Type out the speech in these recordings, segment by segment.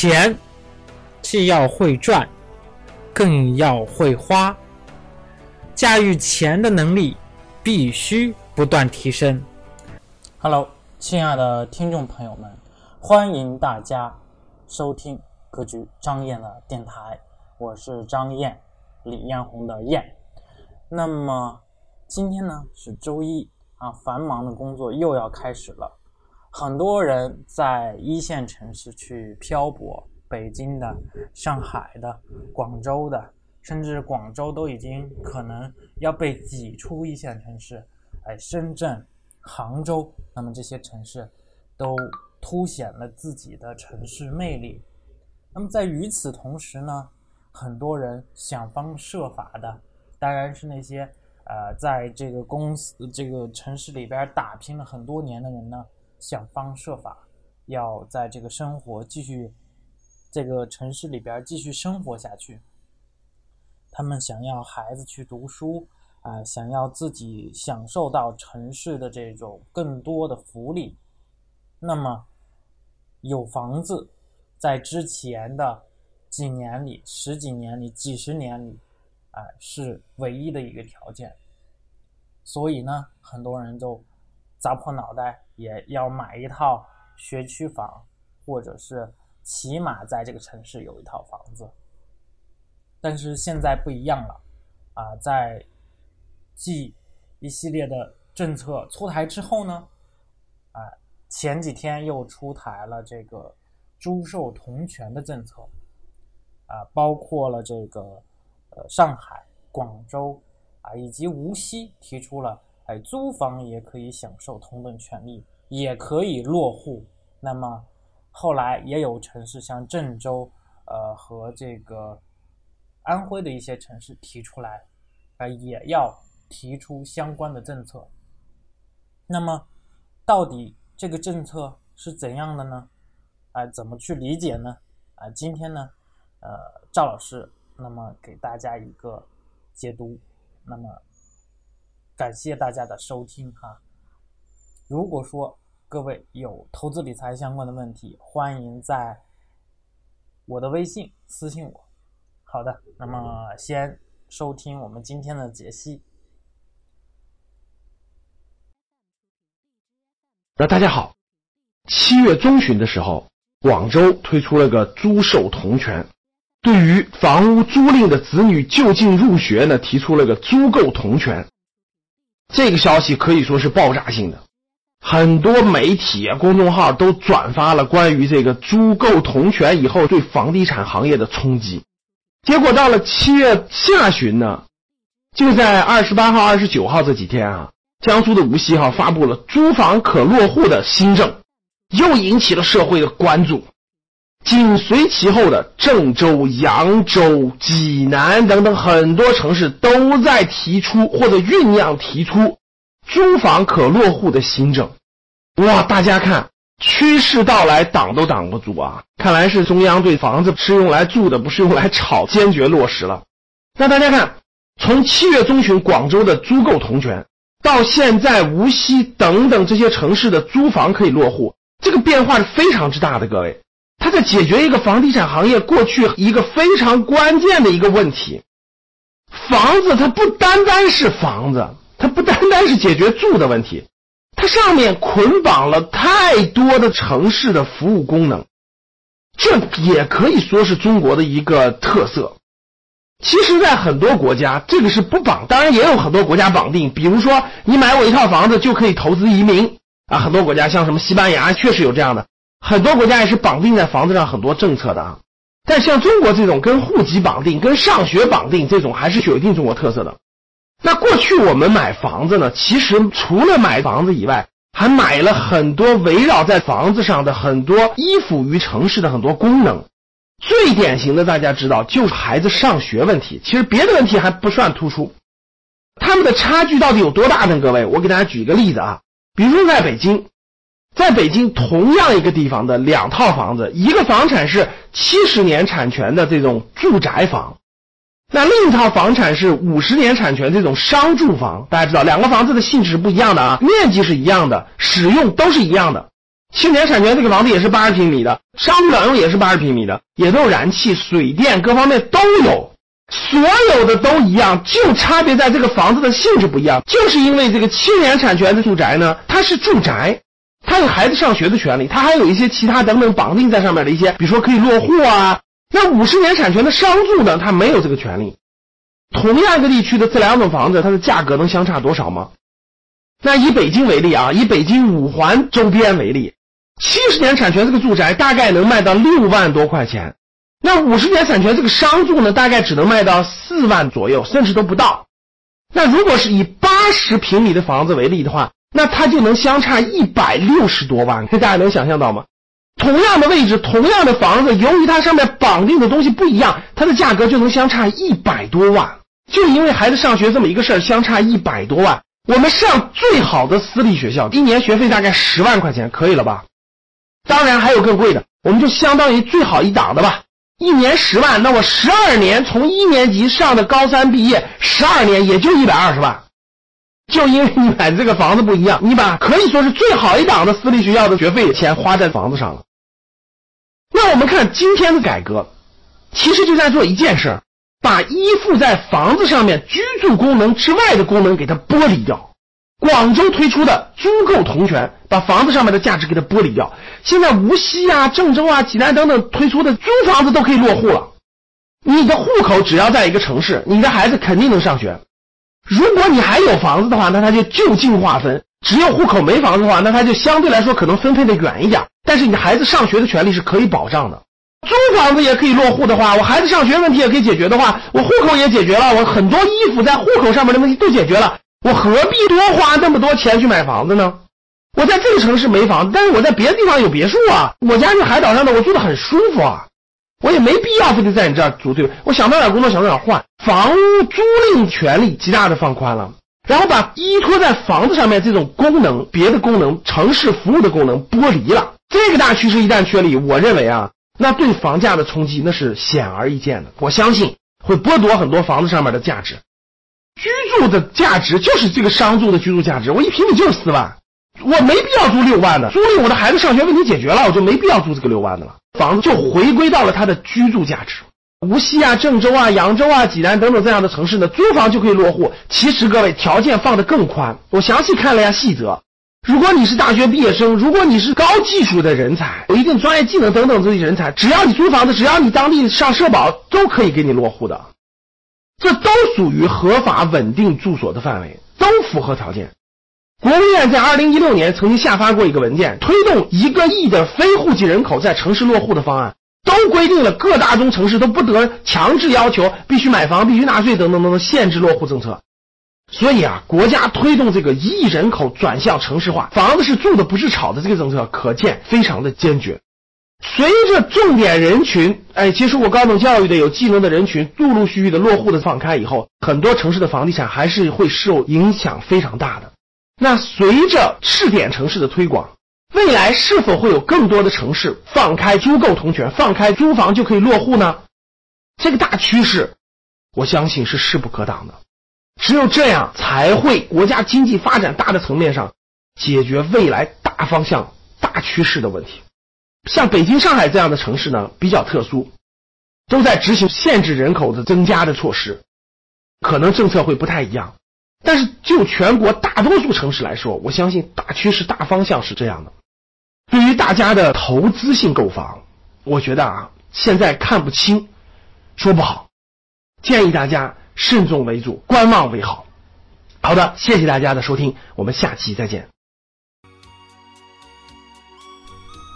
钱既要会赚，更要会花。驾驭钱的能力必须不断提升。Hello，亲爱的听众朋友们，欢迎大家收听格局张燕的电台，我是张燕，李彦宏的燕。那么今天呢是周一啊，繁忙的工作又要开始了。很多人在一线城市去漂泊，北京的、上海的、广州的，甚至广州都已经可能要被挤出一线城市。哎，深圳、杭州，那么这些城市都凸显了自己的城市魅力。那么在与此同时呢，很多人想方设法的，当然是那些呃，在这个公司、这个城市里边打拼了很多年的人呢。想方设法要在这个生活继续，这个城市里边继续生活下去。他们想要孩子去读书啊，想要自己享受到城市的这种更多的福利。那么，有房子，在之前的几年里、十几年里、几十年里，啊，是唯一的一个条件。所以呢，很多人都。砸破脑袋也要买一套学区房，或者是起码在这个城市有一套房子。但是现在不一样了，啊，在继一系列的政策出台之后呢，啊，前几天又出台了这个租售同权的政策，啊，包括了这个呃上海、广州啊以及无锡提出了。哎，租房也可以享受同等权利，也可以落户。那么后来也有城市，像郑州，呃，和这个安徽的一些城市提出来，啊，也要提出相关的政策。那么到底这个政策是怎样的呢？啊，怎么去理解呢？啊，今天呢，呃，赵老师那么给大家一个解读。那么。感谢大家的收听哈！如果说各位有投资理财相关的问题，欢迎在我的微信私信我。好的，那么先收听我们今天的解析。那大家好，七月中旬的时候，广州推出了个租售同权，对于房屋租赁的子女就近入学呢，提出了个租购同权。这个消息可以说是爆炸性的，很多媒体、公众号都转发了关于这个租购同权以后对房地产行业的冲击。结果到了七月下旬呢，就在二十八号、二十九号这几天啊，江苏的无锡哈发布了租房可落户的新政，又引起了社会的关注。紧随其后的郑州、扬州、济南等等很多城市都在提出或者酝酿提出租房可落户的新政。哇，大家看，趋势到来，挡都挡不住啊！看来是中央对房子是用来住的，不是用来炒，坚决落实了。那大家看，从七月中旬广州的租购同权，到现在无锡等等这些城市的租房可以落户，这个变化是非常之大的，各位。他在解决一个房地产行业过去一个非常关键的一个问题，房子它不单单是房子，它不单单是解决住的问题，它上面捆绑了太多的城市的服务功能，这也可以说是中国的一个特色。其实，在很多国家，这个是不绑，当然也有很多国家绑定，比如说你买我一套房子就可以投资移民啊，很多国家像什么西班牙确实有这样的。很多国家也是绑定在房子上很多政策的啊，但像中国这种跟户籍绑定、跟上学绑定这种，还是有一定中国特色的。那过去我们买房子呢，其实除了买房子以外，还买了很多围绕在房子上的很多依附于城市的很多功能。最典型的，大家知道就是孩子上学问题。其实别的问题还不算突出，他们的差距到底有多大呢？各位，我给大家举一个例子啊，比如说在北京。在北京同样一个地方的两套房子，一个房产是七十年产权的这种住宅房，那另一套房产是五十年产权这种商住房。大家知道，两个房子的性质是不一样的啊，面积是一样的，使用都是一样的，青年产权这个房子也是八十平米的，商住两用也是八十平米的，也都有燃气、水电各方面都有，所有的都一样，就差别在这个房子的性质不一样。就是因为这个青年产权的住宅呢，它是住宅，他有孩子上学的权利，他还有一些其他等等绑定在上面的一些，比如说可以落户啊。那五十年产权的商住呢，他没有这个权利。同样一个地区的这两种房子，它的价格能相差多少吗？那以北京为例啊，以北京五环周边为例，七十年产权这个住宅大概能卖到六万多块钱，那五十年产权这个商住呢，大概只能卖到四万左右，甚至都不到。那如果是以八十平米的房子为例的话，那它就能相差一百六十多万，这大家能想象到吗？同样的位置，同样的房子，由于它上面绑定的东西不一样，它的价格就能相差一百多万。就因为孩子上学这么一个事儿，相差一百多万。我们上最好的私立学校，一年学费大概十万块钱，可以了吧？当然还有更贵的，我们就相当于最好一档的吧，一年十万，那我十二年从一年级上的高三毕业，十二年也就一百二十万。就因为你买这个房子不一样，你把可以说是最好一档的私立学校的学费钱花在房子上了。那我们看今天的改革，其实就在做一件事儿。把依附在房子上面居住功能之外的功能给它剥离掉。广州推出的租购同权，把房子上面的价值给它剥离掉。现在无锡啊、郑州啊、济南等等推出的租房子都可以落户了。你的户口只要在一个城市，你的孩子肯定能上学。如果你还有房子的话，那他就就近划分；只有户口没房子的话，那他就相对来说可能分配的远一点。但是你孩子上学的权利是可以保障的。租房子也可以落户的话，我孩子上学问题也可以解决的话，我户口也解决了，我很多衣服在户口上面的问题都解决了，我何必多花那么多钱去买房子呢？我在这个城市没房子，但是我在别的地方有别墅啊，我家是海岛上的，我住的很舒服啊，我也没必要非得在你这儿住，对我想到哪工作想到哪换，房屋租赁权利极大的放宽了，然后把依托在房子上面这种功能、别的功能、城市服务的功能剥离了。这个大趋势一旦确立，我认为啊。那对房价的冲击那是显而易见的，我相信会剥夺很多房子上面的价值。居住的价值就是这个商住的居住价值，我一平米就是四万，我没必要租六万的，租赁我的孩子上学问题解决了，我就没必要租这个六万的了，房子就回归到了它的居住价值。无锡啊、郑州啊、扬州啊、济南等等这样的城市呢，租房就可以落户。其实各位条件放得更宽，我详细看了一下细则。如果你是大学毕业生，如果你是高技术的人才，有一定专业技能等等这些人才，只要你租房子，只要你当地上社保，都可以给你落户的。这都属于合法稳定住所的范围，都符合条件。国务院在二零一六年曾经下发过一个文件，推动一个亿的非户籍人口在城市落户的方案，都规定了各大中城市都不得强制要求必须买房、必须纳税等等等等限制落户政策。所以啊，国家推动这个一亿人口转向城市化，房子是住的不是炒的这个政策，可见非常的坚决。随着重点人群，哎，接受过高等教育的有技能的人群，陆陆续续的落户的放开以后，很多城市的房地产还是会受影响非常大的。那随着试点城市的推广，未来是否会有更多的城市放开租购同权，放开租房就可以落户呢？这个大趋势，我相信是势不可挡的。只有这样，才会国家经济发展大的层面上解决未来大方向、大趋势的问题。像北京、上海这样的城市呢，比较特殊，都在执行限制人口的增加的措施，可能政策会不太一样。但是就全国大多数城市来说，我相信大趋势、大方向是这样的。对于大家的投资性购房，我觉得啊，现在看不清，说不好，建议大家。慎重为主，观望为好。好的，谢谢大家的收听，我们下期再见。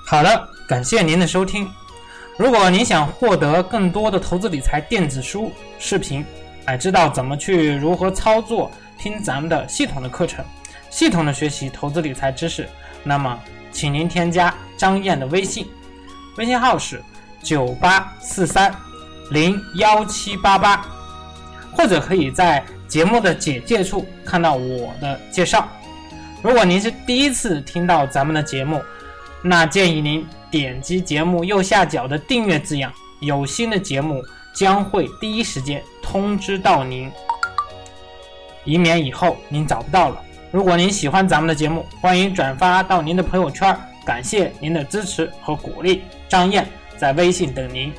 好的，感谢您的收听。如果您想获得更多的投资理财电子书、视频，哎，知道怎么去如何操作，听咱们的系统的课程，系统的学习投资理财知识，那么，请您添加张燕的微信，微信号是九八四三零幺七八八。或者可以在节目的简介处看到我的介绍。如果您是第一次听到咱们的节目，那建议您点击节目右下角的订阅字样，有新的节目将会第一时间通知到您，以免以后您找不到了。如果您喜欢咱们的节目，欢迎转发到您的朋友圈，感谢您的支持和鼓励，张燕在微信等您。